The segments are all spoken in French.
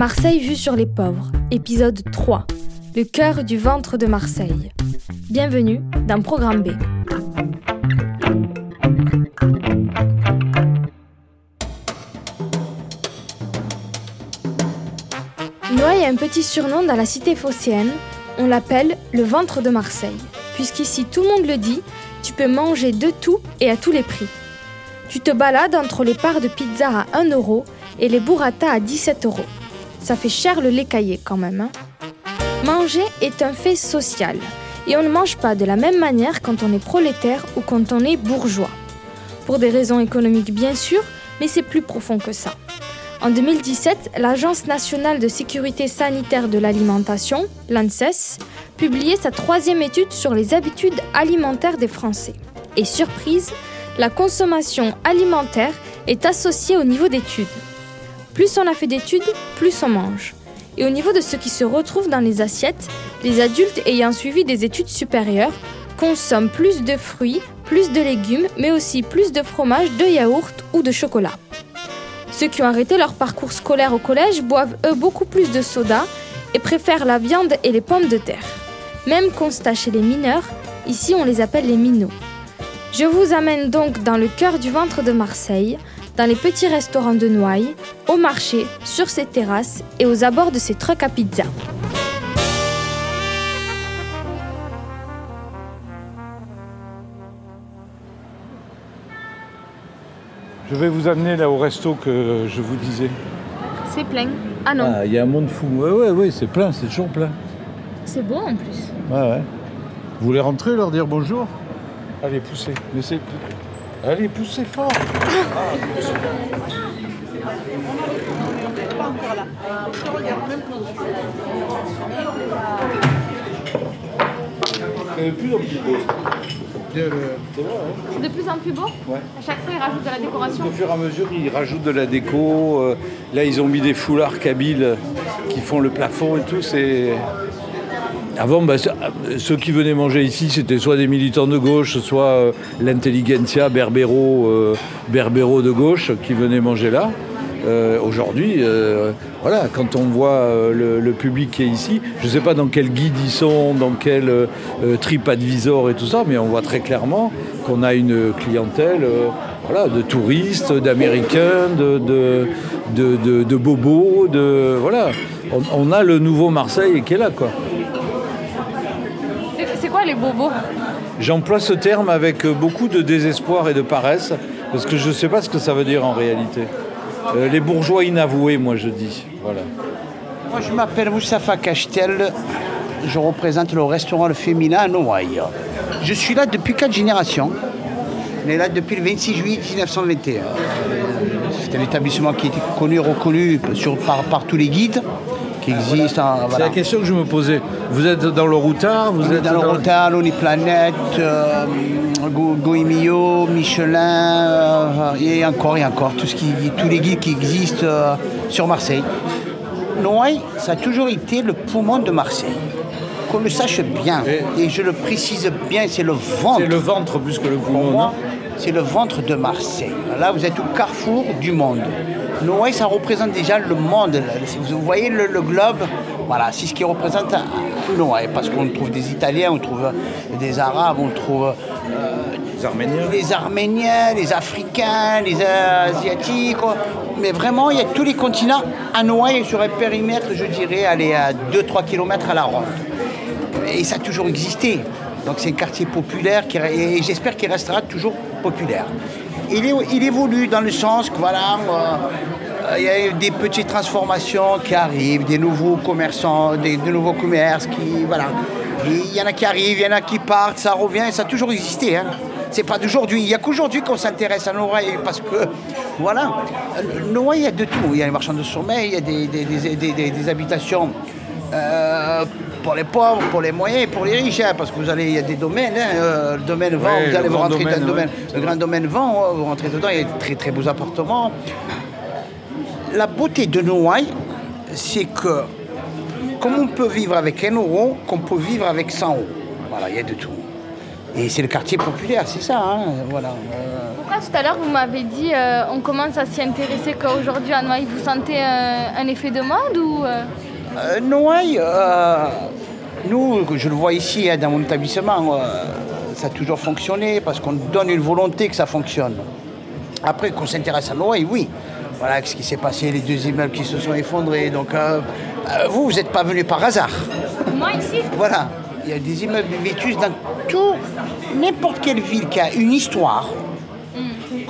Marseille vue sur les pauvres, épisode 3. Le cœur du ventre de Marseille. Bienvenue dans Programme B. Noailles a un petit surnom dans la cité phocéenne. On l'appelle le ventre de Marseille. Puisqu'ici tout le monde le dit, tu peux manger de tout et à tous les prix. Tu te balades entre les parts de pizza à 1 euro et les burrata à 17 euros. Ça fait cher le lait caillé quand même. hein. Manger est un fait social. Et on ne mange pas de la même manière quand on est prolétaire ou quand on est bourgeois. Pour des raisons économiques bien sûr, mais c'est plus profond que ça. En 2017, l'Agence nationale de sécurité sanitaire de l'alimentation, l'ANSES, publiait sa troisième étude sur les habitudes alimentaires des Français. Et surprise, la consommation alimentaire est associée au niveau d'études. Plus on a fait d'études, plus on mange. Et au niveau de ce qui se retrouve dans les assiettes, les adultes ayant suivi des études supérieures consomment plus de fruits, plus de légumes, mais aussi plus de fromage, de yaourt ou de chocolat. Ceux qui ont arrêté leur parcours scolaire au collège boivent eux beaucoup plus de soda et préfèrent la viande et les pommes de terre. Même constat chez les mineurs, ici on les appelle les minots. Je vous amène donc dans le cœur du ventre de Marseille, dans les petits restaurants de Noailles, au marché, sur ses terrasses et aux abords de ses trucks à pizza. Je vais vous amener là au resto que je vous disais. C'est plein. Ah non, Ah, il y a un monde fou. Ouais, ouais, ouais, c'est plein, c'est toujours plein. c'est beau en plus. Ouais, ouais. Vous voulez rentrer, leur dire bonjour? Allez, poussez. Laissez. Allez, poussez fort. Euh, plus en plus beau. C'est vrai, hein C'est de plus en plus beau Ouais. À chaque fois, ils rajoutent de la décoration. Au fur et à mesure, ils rajoutent de la déco. euh, Là, ils ont mis des foulards kabyles qui font le plafond et tout. C'est avant, bah, ça- ceux qui venaient manger ici, c'était soit des militants de gauche, soit euh, l'intelligentsia berbéro, euh, berbéro de gauche qui venaient manger là. Euh, Aujourd'hui, euh, voilà, quand on voit euh, le, public qui est ici, je ne sais pas dans quel guide ils sont, dans quel euh, euh, TripAdvisor et tout ça, mais on voit très clairement qu'on a une clientèle euh, voilà, de touristes, d'Américains, de, de- de bobos, de voilà. On, on a le nouveau Marseille qui est là, quoi. Les bobos J'emploie ce terme avec beaucoup de désespoir et de paresse, parce que je ne sais pas ce que ça veut dire en réalité. Euh, les bourgeois inavoués, moi je dis. Voilà. Moi, je m'appelle Moustapha Cachtel. Je représente le restaurant Le Féminin à Noailles. Je suis là depuis quatre générations. On est là depuis le 26 juillet 1921. C'est un établissement qui était connu et reconnu sur- par, par tous les guides qui existent. en- C'est la question que je me posais. Vous êtes dans le routard Vous On êtes dans le Rotal, on est Planète, euh, Go- Goemio, Michelin, euh, et encore et encore, tout ce qui, tous les guides qui existent euh, sur Marseille. Noailles, ça a toujours été le poumon de Marseille. Qu'on le sache bien, Et- je le précise bien, c'est le ventre. C'est le ventre plus que le Pour poumon. moi, c'est le ventre de Marseille. Là, vous êtes au carrefour du monde. Noailles, ça représente déjà le monde. Vous voyez le, le globe, voilà, c'est ce qui représente euh, Noailles. Parce qu'on trouve des Italiens, on trouve euh, des Arabes, on trouve euh, Les Arméniens. les Arméniens, les Africains, les Asiatiques. Mais vraiment, il y a tous les continents à Noailles sur un périmètre, je dirais, aller à 2-3 km à la ronde. Et ça a toujours existé. Donc c'est un quartier populaire qui, et j'espère qu'il restera toujours populaire. Il, est- il évolue dans le sens que voilà, euh, il y a des petites transformations qui arrivent, des nouveaux commerçants, des, de nouveaux commerces qui voilà. Il y en a qui arrivent, il y en a qui partent, ça revient, ça a toujours existé. hein. C'est pas d'aujourd'hui. Il n'y a qu'aujourd'hui qu'on s'intéresse à Noailles parce que, voilà, Noailles, il y a de tout. Il y a les marchands de sommeil, il y a des, des, des, des, des habitations. Euh, pour les pauvres, pour les moyens et pour les riches, hein, parce que vous allez, il y a des domaines, hein, euh, le domaine vent, Ouais, vous le allez vous grand rentrer dans domaine, le domaine, ouais. le grand domaine vent, hein, vous rentrez dedans, il y a de très très beaux appartements. La beauté de Noailles, c'est que comme on peut vivre avec un euro, qu'on peut vivre avec 100 euros. Voilà, il y a de tout. Et c'est le quartier populaire, c'est ça, hein, voilà. Euh, Pourquoi tout à l'heure vous m'avez dit euh, on commence à s'y intéresser qu'aujourd'hui à Noailles Vous sentez euh, un effet de mode ou euh, Noailles, euh, nous, je le vois ici hein, dans mon établissement, euh, ça a toujours fonctionné parce qu'on donne une volonté que ça fonctionne. Après, qu'on s'intéresse à Noailles, oui. Voilà ce qui s'est passé, les deux immeubles qui se sont effondrés. Donc, vous, vous n'êtes pas venu par hasard. Moi ici Voilà, il y a des immeubles de vétus dans tout, n'importe quelle ville qui a une histoire.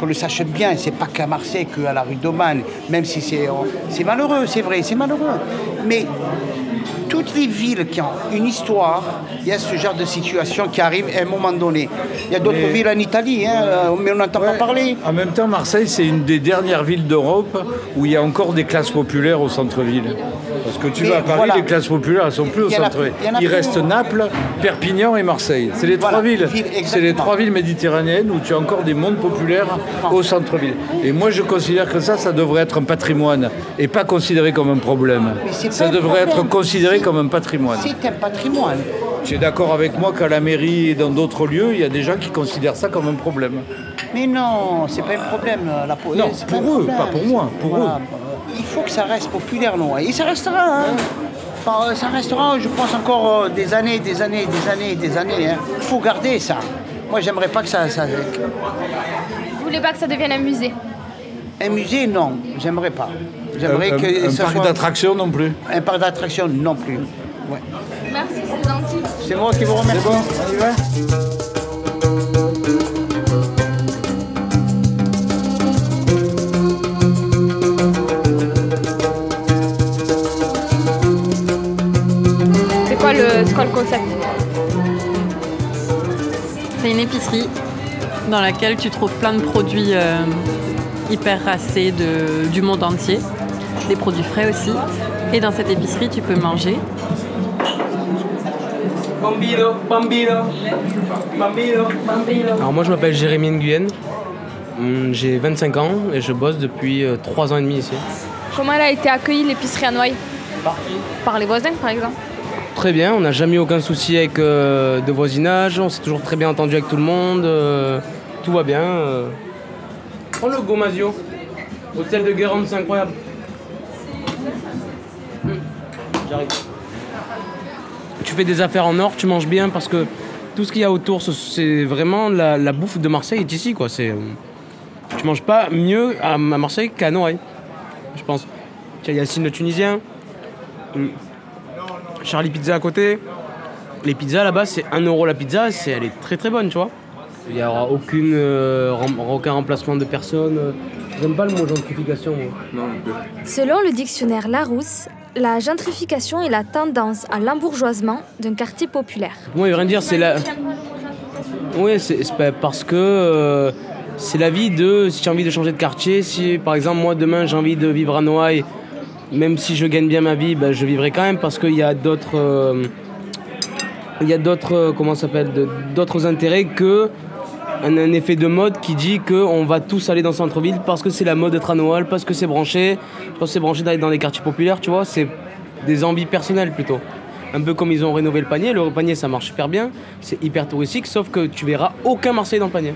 Qu'on le sache bien, c'est pas qu'à Marseille, qu'à la rue d'Aubagne, même si c'est c'est malheureux, c'est vrai, c'est malheureux. Mais toutes les villes qui ont une histoire, il y a ce genre de situation qui arrive à un moment donné. Il y a d'autres Mais- villes en Italie, hein, euh, mais on n'entend pas parler. En même temps, Marseille, c'est une des dernières villes d'Europe où il y a encore des classes populaires au centre-ville. Parce que tu Mais vas à Paris, voilà. les classes populaires, elles sont plus au centre-ville. il Il reste Naples, Perpignan et Marseille. C'est les Voilà, trois villes. C'est les trois villes méditerranéennes où tu as encore des mondes populaires au centre-ville. Et moi, je considère que ça, ça devrait être un patrimoine et pas considéré comme un problème. Ça devrait être considéré comme un patrimoine. C'est un patrimoine. Tu es d'accord avec moi qu'à la mairie et dans d'autres lieux, il y a des gens qui considèrent ça comme un problème. Mais non, c'est pas un problème. La po- Non, c'est pour eux, problème. pas pour moi, pour eux. Il faut que ça reste populaire, non Et ça restera. hein. Enfin, euh, ça restera, je pense, encore euh, des années, des années, des années, des années. hein. Il faut garder ça. Moi, j'aimerais pas que ça, ça- Vous voulez pas que ça devienne un musée? Un musée, non, j'aimerais pas. J'aimerais un, que un- ça parc soit- d'attractions non plus. Un parc d'attractions, non plus. Ouais. Merci, c'est gentil. C'est moi qui vous remercie. on y va c'est quoi le concept C'est une épicerie dans laquelle tu trouves plein de produits euh, hyper racés de, du monde entier, des produits frais aussi. Et dans cette épicerie, tu peux manger. Bambino, bambino, bambino, bambino. Alors moi je m'appelle Jérémy Nguyen, Hum, j'ai 25 ans et je bosse depuis 3 ans et demi ici. Comment elle a été accueillie l'épicerie à Noailles? Par les voisins par exemple? Très bien, on n'a jamais eu aucun souci avec euh, de voisinage, on s'est toujours très bien entendu avec tout le monde, euh, tout va bien. euh. Le Gomazio, hôtel de Guérande, c'est incroyable. Hum, J'arrive. Tu fais des affaires en or, tu manges bien parce que tout ce qu'il y a autour, ce- c'est vraiment la, bouffe de Marseille est ici quoi. C'est, euh, tu manges pas mieux à, Marseille qu'à Noailles, je pense. Tu as Yacine le Tunisien, hum, Charlie Pizza à côté. Les pizzas là-bas, c'est 1 euro la pizza, c'est, elle est très très bonne, tu vois. Il n'y aura aucune, euh, rem- aucun remplacement de personne. J'aime pas le mot gentrification. moi. Selon le dictionnaire Larousse, la gentrification est la tendance à l'embourgeoisement d'un quartier populaire. Moi, il veut rien dire, c'est la. Oui, c'est parce que euh, c'est la vie de. Si j'ai envie de changer de quartier, si par exemple, moi demain j'ai envie de vivre à Noailles, même si je gagne bien ma vie, ben, je vivrai quand même parce qu'il y a d'autres. euh, y a d'autres. euh, comment s'appelle D'autres intérêts que. Un, effet de mode qui dit qu'on va tous aller dans le centre-ville parce que c'est la mode d'être à Noël, parce que c'est branché, parce que c'est branché d'aller dans les quartiers populaires, tu vois, c'est des envies personnelles plutôt. Un peu comme ils ont rénové le panier, le panier ça marche super bien, c'est hyper touristique, sauf que tu verras aucun Marseillais dans le panier.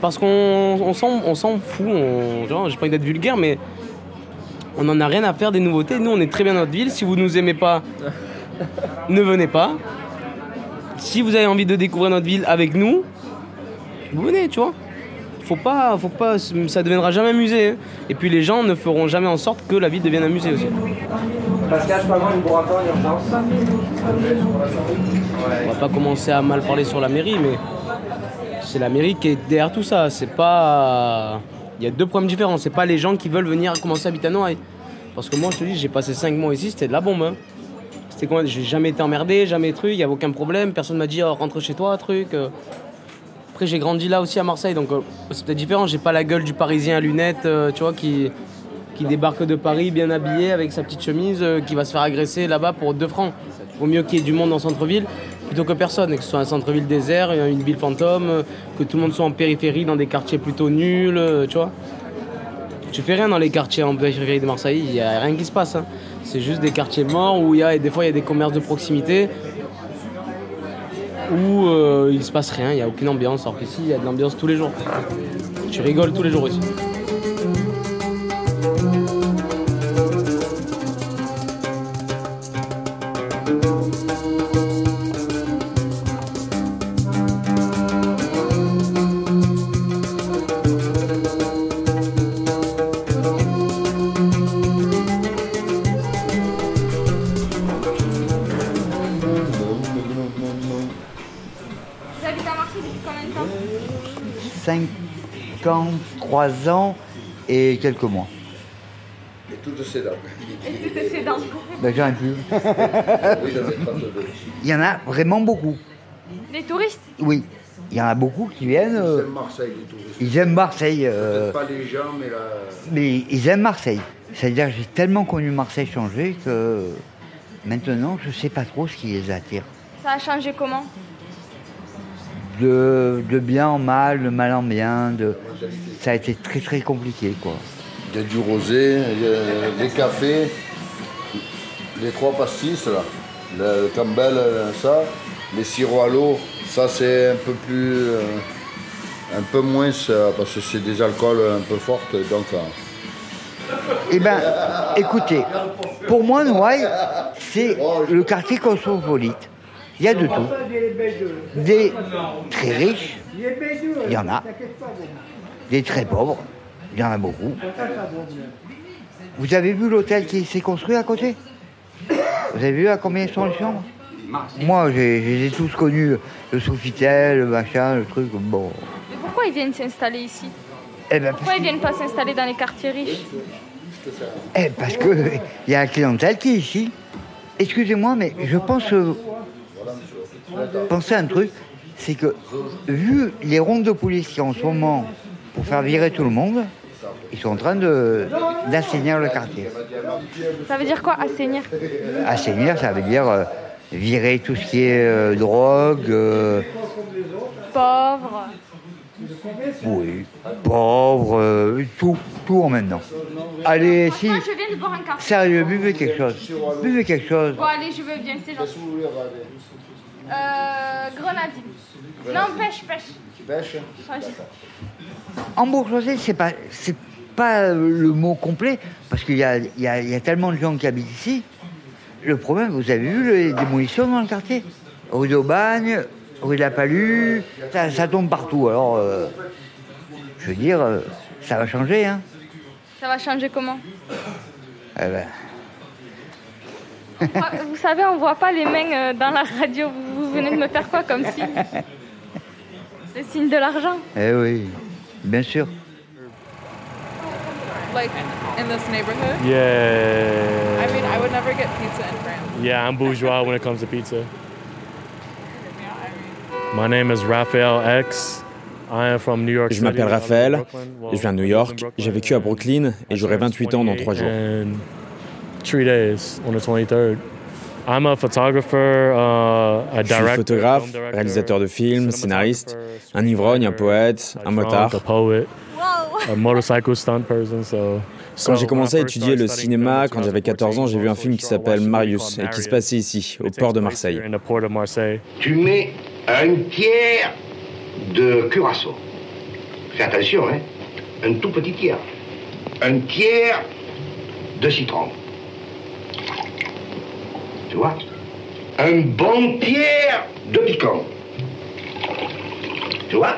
Parce qu'on on s'en fout, j'ai pas envie d'être vulgaire, mais on n'en a rien à faire des nouveautés. Nous on est très bien dans notre ville, si vous nous aimez pas, ne venez pas. Si vous avez envie de découvrir notre ville avec nous, vous venez, tu vois. Faut pas, faut pas, ça deviendra jamais un musée. hein. Et puis les gens ne feront jamais en sorte que la ville devienne un musée aussi. Pascal, je peux avoir une en urgence On va pas commencer à mal parler sur la mairie, mais c'est la mairie qui est derrière tout ça. C'est pas. Il y a deux problèmes différents. C'est pas les gens qui veulent venir commencer à habiter à Noailles. Parce que moi, je te dis, j'ai passé 5 mois ici, c'était de la bombe. hein. C'était quoi? J'ai jamais été emmerdé, jamais truc, il y avait aucun problème. Personne m'a dit, oh, rentre chez toi, truc. euh. Après, j'ai grandi là aussi à Marseille, donc euh, c'est peut-être différent. J'ai pas la gueule du Parisien à lunettes, euh, tu vois, qui, débarque de Paris bien habillé avec sa petite chemise, qui va se faire agresser là-bas pour 2 francs. Vaut mieux qu'il y ait du monde en centre-ville plutôt que personne, que ce soit un centre-ville désert, une ville fantôme, que tout le monde soit en périphérie, dans des quartiers plutôt nuls, euh, tu vois. Tu fais rien dans les quartiers en périphérie de Marseille, il n'y a rien qui se passe. hein. C'est juste des quartiers morts où il y a, et des fois il y a des commerces de proximité où euh, il se passe rien, il n'y a aucune ambiance. Alors qu'ici, il y a de l'ambiance tous les jours. Tu rigoles tous les jours ici. 53 ans et quelques mois. Et toutes ces dames. Et toutes ces dents. Ben, j'en ai plus. Oui, j'en ai 32. Il y en a vraiment beaucoup. Des touristes Oui, il y en a beaucoup qui viennent. euh, C'est Marseille, les touristes. ils aiment Marseille. euh, Pas les gens, mais la... mais ils aiment Marseille. C'est-à-dire que j'ai tellement connu Marseille changer que maintenant, je ne sais pas trop ce qui les attire. Ça a changé comment? De, de bien en mal, de mal en bien. De... Ça a été très très compliqué. quoi. Il y a du rosé, des cafés, les trois pastis, là. Le, Campbell, ça. Les sirops à l'eau, ça c'est un peu plus... euh, un peu moins, ça, parce que c'est des alcools un peu forts, donc... euh, Eh bien, écoutez, pour moi, Noailles, c'est le quartier cosmopolite. Il y a de tout. Des très riches, il y en a. Des très pauvres, il y en a beaucoup. Vous avez vu l'hôtel qui s'est construit à côté? Vous avez vu à combien sont les chambres? Moi, j'ai- je les ai tous connus. Le Sofitel, le machin, le truc, bon. Mais pourquoi ils viennent s'installer ici? Eh ben, Pourquoi ils viennent pas s'installer dans les quartiers riches? Eh, parce qu'il y a la clientèle qui est ici. Excusez-moi, mais je pense. euh, Pensez à un truc, c'est que, vu les rondes de police qui en ce moment pour faire virer tout le monde, ils sont en train de- d'assainir le quartier. Ça veut dire quoi, assainir? Assainir, ça veut dire euh, virer tout ce qui est euh, drogue, euh, Pauvre. oui, pauvre, tout, tout en temps. Allez, si, Moi, je viens de boire un café. sérieux, buvez quelque chose. Buvez quelque chose. Bon, allez, je veux bien, c'est gentil. Euh, grenadine. Non, pêche, pêche. Pêche Ouais, j'ai- En bourgeoisie, c'est pas, c'est pas le mot complet, parce qu'il y a, il y, a, il y a tellement de gens qui habitent ici. Le problème, vous avez vu les démolitions dans le quartier? Rue d'Aubagne, rue de la Palue, ça, ça tombe partout. Alors, euh, je veux dire, euh, ça va changer, hein Ça va changer comment? Eh ben, Vous savez, on voit pas les mains euh, dans la radio. Vous, venez de me faire quoi comme signe? Le signe de l'argent. eh oui, bien sûr. like in this neighborhood? Yeah. I mean, I would never get pizza in France. Yeah, I'm bourgeois when it comes to pizza. My name is Raphael X. I am from New York Je m'appelle Raphaël, je viens de New York, j'ai vécu à and Brooklyn et j'aurai I turned 28 ans dans 3 jours. In three days, on the 23rd. I'm a photographer, uh, a Je suis photographe, réalisateur de films, scénariste, un ivrogne, un poète, un motard. a poet, a motorcycle stunt person, so- Quand j'ai commencé à when I first étudier le started studying cinéma, quand j'avais 14 ans, j'ai vu un film qui s'appelle Marius et qui se passait ici, au port de Marseille. In the port of Marseille. tu mets un tiers de curaçao. Fais attention, hein. Un tout petit tiers. Un tiers de citron. Un bon tiers de piquant. Tu vois?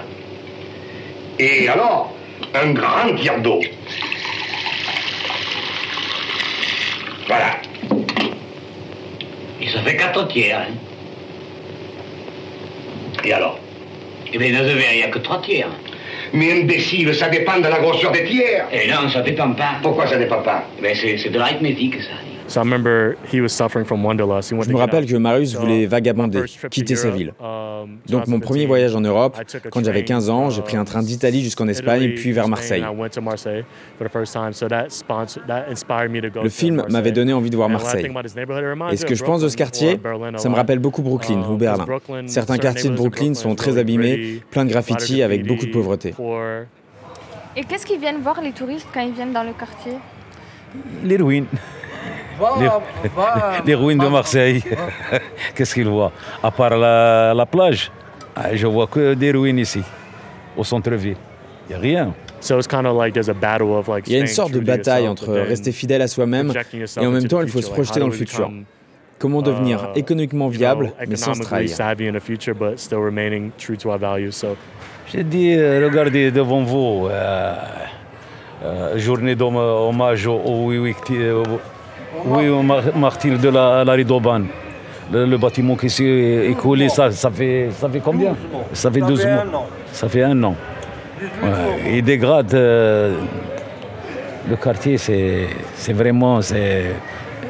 Et alors, un grand tiers d'eau. Voilà. Et ça fait quatre tiers, hein. Et alors? Eh bien, dans un verre, il n'y a que trois tiers. Mais imbécile, ça dépend de la grosseur des tiers. Eh non, ça dépend pas. Pourquoi ça dépend pas? Eh bien, c'est de l'arithmétique, ça. So I remember he was suffering from wanderlust. He wanted Je me rappelle que Marius So, voulait my vagabonder, first trip to quitter sa Europe, ville. um, Donc mon 2017, premier voyage en Europe, I took a quand j'avais train, 15 ans, j'ai pris un train d'Italie jusqu'en Espagne, puis vers Marseille. I went to Marseille for the first time, so that sponsored- that inspired me to go Le film m'avait donné envie de voir Marseille. think about this neighborhood, it reminds Et ce me que je pense de ce quartier, ça me lot. rappelle beaucoup Brooklyn Um, ou Berlin. Certains certain quartiers de neighborhoods in Brooklyn sont très abîmés, plein de a lot of graffitis avec beaucoup de pauvreté. Et qu'est-ce qu'ils viennent voir les touristes quand ils viennent dans le quartier? Les ruines. Les, les ruines de Marseille. Qu'est-ce qu'ils voient À part la, la plage, ah, je vois que des ruines ici, au centre-ville. Il n'y a rien. So it's kind of like there's a battle of like Il y a une staying sorte de bataille entre rester fidèle à soi-même et en même into temps the il faut se future. projeter dans how le futur. become, Comment devenir uh, économiquement viable mais sans economically trahir? savvy in the future, but still remaining true to our values. So J'ai dit, euh, regardez devant vous, euh, euh, journée d'hommage aux huit victi- aux- oui, aux mar- martyrs de la, la Ridoban. Le, le bâtiment qui s'est écoulé, ça, ça, fait, ça fait combien? Ça fait 12 mois. Ça fait un an. Ouais, il dégrade euh, le quartier, c'est c'est vraiment. c'est-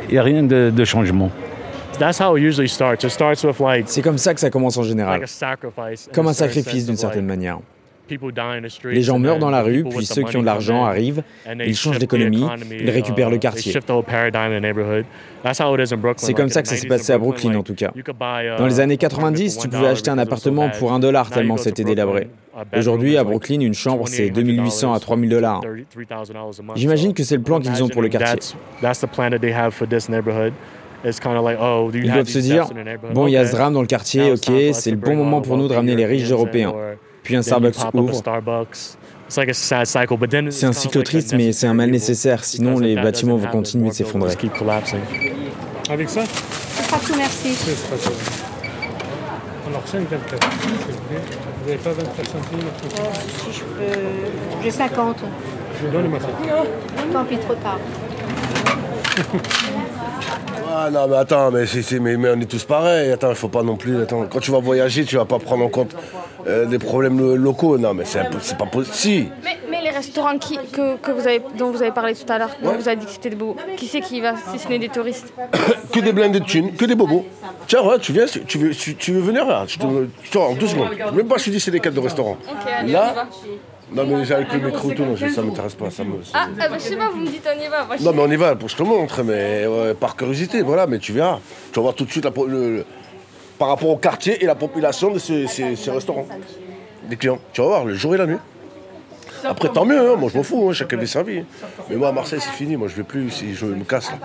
Il n'y a rien de, de changement. that's how it usually starts. It starts with like C'est comme ça que ça commence en général, like a sacrifice, in comme a un sacrifice d'une of, certaine manière. Les gens meurent dans la rue, puis ceux qui ont de l'argent arrivent, ils changent economy, ils récupèrent uh, le they quartier. C'est comme ça que ça s'est 90s passé à Brooklyn, en tout cas. uh, Dans les années an apartment 90, for tu $1 pouvais acheter un appartement pour un dollar tellement c'était délabré. Aujourd'hui, à Brooklyn, une chambre c'est $2,800 2800 à 3000 dollars. $33,000 a month. J'imagine que c'est le plan qu'ils ont pour le quartier. Oh, Ils doivent se dire, bon, il y a ce drame dans le quartier, ok, c'est le bon moment pour nous de ramener les riches européens. Puis un Starbucks pop up a ouvre. Starbucks. It's like a sad cycle, but then it's C'est un cycle triste, mais c'est un mal nécessaire, sinon les bâtiments vont continuer de s'effondrer. keep collapsing. Avec ça? Pas tout, merci. Alors 5, 24. s'il vous plaît. Vous n'avez pas 24 centimes si je peux. J'ai 50. Donnez-moi ça. Tant pis, trop tard. Ah non mais attends, mais, mais, mais on est tous pareils. Attends, il faut pas non plus. Attends, quand tu vas voyager, tu vas pas prendre en compte euh, des problèmes lo- locaux. Non mais c'est pas possible. Si. mais, mais les restaurants qui, que, que vous avez, dont vous avez parlé tout à l'heure, dont vous avez dit que c'était des beaux, qui c'est qui y va si ce n'est des touristes que des blindés de thunes, que des bobos. Tiens, ouais, tu viens, tu veux, tu, tu veux venir là? Je te, tu en deux secondes. Même pas, je te dis, c'est des cadres de restaurant. Ok, allez, on y Là, va. Non mais j'ai avec le micro et tout, non, je- ça m'intéresse pas. Ça me, Ah, ah bah, je sais pas, vous me dites on y va. Moi, je- Non mais on y va, pour je te montre, mais ouais, par curiosité, voilà, mais tu verras. Tu vas voir tout de suite la le- le- par rapport au quartier et la population de ces, ces- ces restaurants. Des clients. Tu vas voir, le jour et la nuit. Après, tant mieux, hein, moi je m'en fous, hein, chacun est servi. Mais moi à Marseille, c'est fini, moi je vais plus, si je me casse. là.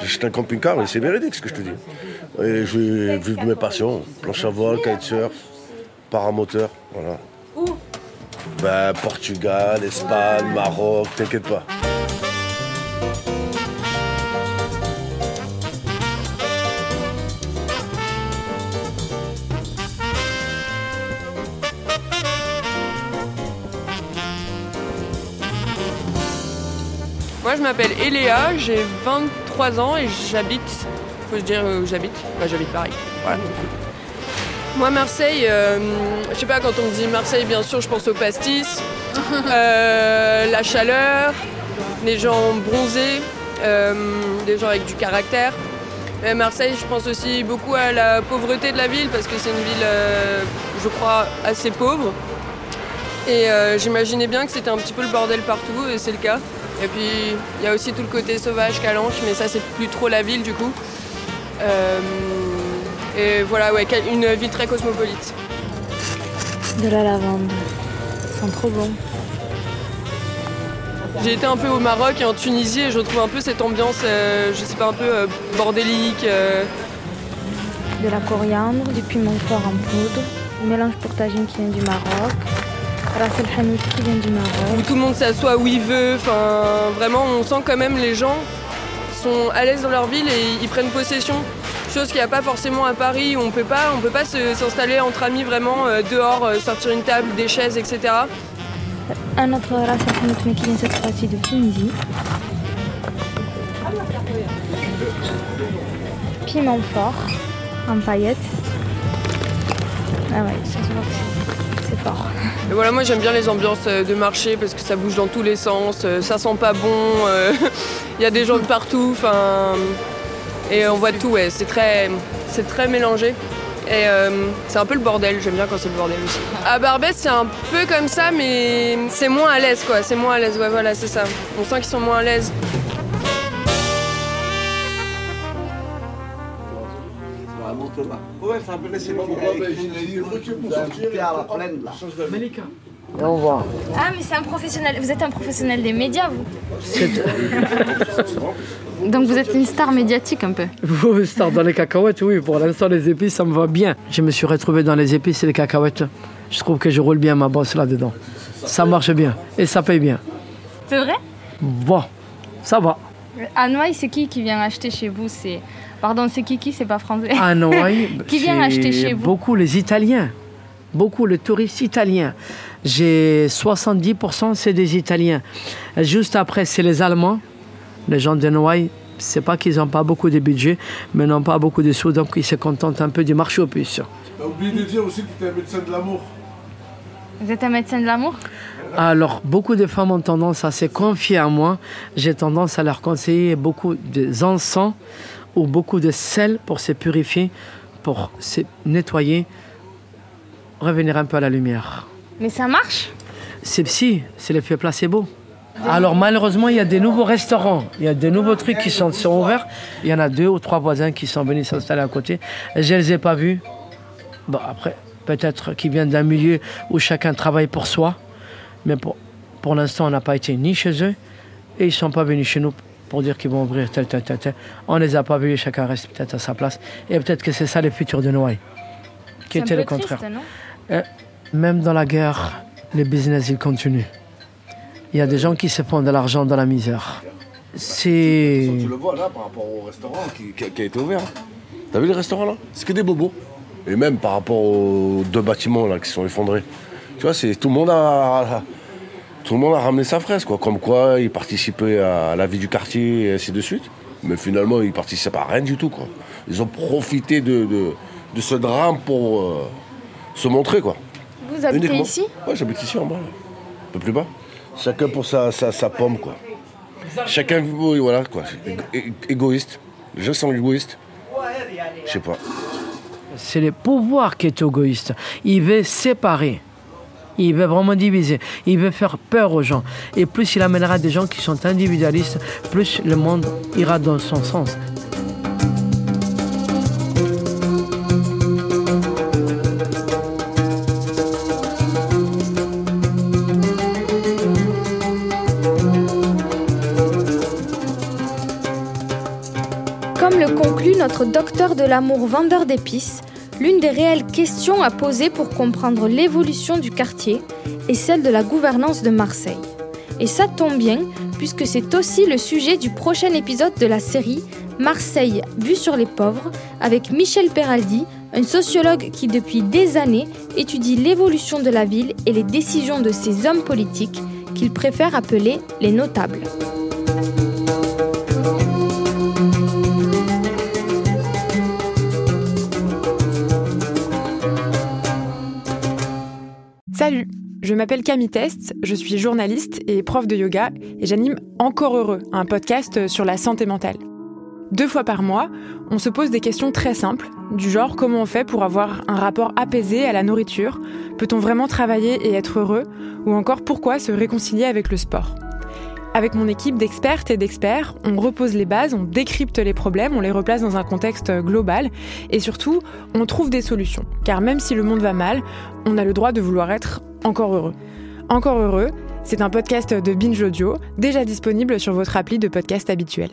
J'ai acheté un camping-car et c'est véridique ce que je te dis. Et je vais vivre de mes passions planche à voile, kitesurf, paramoteur, voilà. Ben, Portugal, Espagne, Maroc, t'inquiète pas. Moi, je m'appelle Eléa, j'ai 23 ans et j'habite. Faut se dire où j'habite. Bah, j'habite Paris. Moi, Marseille, euh, je sais pas, quand on me dit Marseille, bien sûr, je pense au pastis, euh, la chaleur, les gens bronzés, euh, des gens avec du caractère. Mais Marseille, je pense aussi beaucoup à la pauvreté de la ville parce que c'est une ville, je crois, assez pauvre. Et j'imaginais bien que c'était un petit peu le bordel partout, et c'est le cas. Et puis il y a aussi tout le côté sauvage, calanche, mais ça c'est plus trop la ville du coup. Euh, et voilà, ouais, une ville très cosmopolite. De la lavande. Sent trop bon. J'ai été un peu au Maroc et en Tunisie et je retrouve un peu cette ambiance, euh, je sais pas, un peu euh, bordélique. euh. De la coriandre, du piment fort en poudre, du mélange pour tagine qui vient du Maroc, ras el hanout qui vient du Maroc. où tout le monde s'assoit où il veut. Enfin, vraiment, on sent quand même les gens sont à l'aise dans leur ville et ils prennent possession. Chose qu'il n'y a pas forcément à Paris où on peut pas, on peut pas s'installer entre amis vraiment euh, dehors, euh, sortir une table, des chaises, etc. Un autre qui vient cette fois-ci de Tunisie. Piment fort en paillettes. Ah ouais, ça se voit c'est- fort. Et voilà, moi j'aime bien les ambiances euh, de marché parce que ça bouge dans tous les sens, ça sent pas bon, euh, il y a des gens de partout. Enfin, Et on voit tout, ouais. C'est très, c'est très mélangé. Et euh, c'est un peu le bordel, j'aime bien quand c'est le bordel aussi. À Barbès, c'est un peu comme ça, mais c'est moins à l'aise, quoi. C'est moins à l'aise, ouais, voilà, c'est ça. On sent qu'ils sont moins à l'aise. Et on voit. Ah, mais c'est un professionnel. Vous êtes un professionnel des médias, vous Donc vous êtes une star médiatique un peu Vous, star dans les cacahuètes, oui. Pour l'instant, les épices, ça me va bien. Je me suis retrouvé dans les épices et les cacahuètes. Je trouve que je roule bien ma bosse là-dedans. Ça marche bien et ça paye bien. C'est vrai? Bon, ça va. À Noailles, c'est qui qui vient acheter chez vous? C'est Pardon, c'est qui qui? C'est pas français. À Noailles, qui vient c'est acheter chez vous? Beaucoup les Italiens. Beaucoup les touristes italiens. J'ai 70% c'est des Italiens. Juste après, c'est les Allemands. Les gens de Noailles, c'est pas qu'ils n'ont pas beaucoup de budget, mais n'ont pas beaucoup de sous, donc ils se contentent un peu du marché aux puces. T'as oublié de dire aussi que tu es un médecin de l'amour. Vous êtes un médecin de l'amour? Alors, beaucoup de femmes ont tendance à se confier à moi. J'ai tendance à leur conseiller beaucoup d'encens ou beaucoup de sel pour se purifier, pour se nettoyer, revenir un peu à la lumière. Mais ça marche C'est psy, c'est l'effet placebo. Alors malheureusement, il y a des nouveaux restaurants, il y a des nouveaux trucs qui sont, sont ouverts. Il y en a deux ou trois voisins qui sont venus s'installer à côté. Je ne les ai pas vus. Bon, après, peut-être qu'ils viennent d'un milieu où chacun travaille pour soi. Mais pour, pour l'instant, on n'a pas été ni chez eux et ils ne sont pas venus chez nous pour dire qu'ils vont ouvrir tel, tel, tel, tel. On ne les a pas vus, chacun reste peut-être à sa place. Et peut-être que c'est ça le futur de Noailles, qui était le contraire. non? Euh, même dans la guerre, le business, il continue. Il y a des gens qui se font de l'argent dans la misère. C'est... Tu le vois là par rapport au restaurant qui, a- été ouvert. T'as vu le restaurant là? C'est que des bobos. Et même par rapport aux deux bâtiments là qui sont effondrés. Tu vois, c'est tout le monde a tout le monde a ramené sa fraise quoi. Comme quoi ils participaient à la vie du quartier et ainsi de suite. Mais finalement ils participent à rien du tout quoi. Ils ont profité de, de, de ce drame pour euh, se montrer quoi. Vous habitez Uniquement. ici Ouais, j'habite ici en bas. Un peu plus bas. Chacun pour sa, sa, sa pomme, quoi. Chacun, oui, voilà, quoi. É- égoïste. Les gens sont égoïstes. Je sais pas. C'est le pouvoir qui est égoïste. Il veut séparer. Il veut vraiment diviser. Il veut faire peur aux gens. Et plus il amènera des gens qui sont individualistes, plus le monde ira dans son sens. Docteur de l'amour vendeur d'épices, l'une des réelles questions à poser pour comprendre l'évolution du quartier est celle de la gouvernance de Marseille. Et ça tombe bien, puisque c'est aussi le sujet du prochain épisode de la série Marseille vue sur les pauvres, avec Michel Peraldi, un sociologue qui depuis des années étudie l'évolution de la ville et les décisions de ses hommes politiques qu'il préfère appeler les notables. M'appelle Camille Test, je suis journaliste et prof de yoga et j'anime Encore Heureux, un podcast sur la santé mentale. Deux fois par mois, on se pose des questions très simples, du genre comment on fait pour avoir un rapport apaisé à la nourriture, peut-on vraiment travailler et être heureux, ou encore pourquoi se réconcilier avec le sport. Avec mon équipe d'expertes et d'experts, on repose les bases, on décrypte les problèmes, on les replace dans un contexte global et surtout, on trouve des solutions. Car même si le monde va mal, on a le droit de vouloir être encore heureux. Encore heureux, c'est un podcast de Binge Audio, déjà disponible sur votre appli de podcast habituel.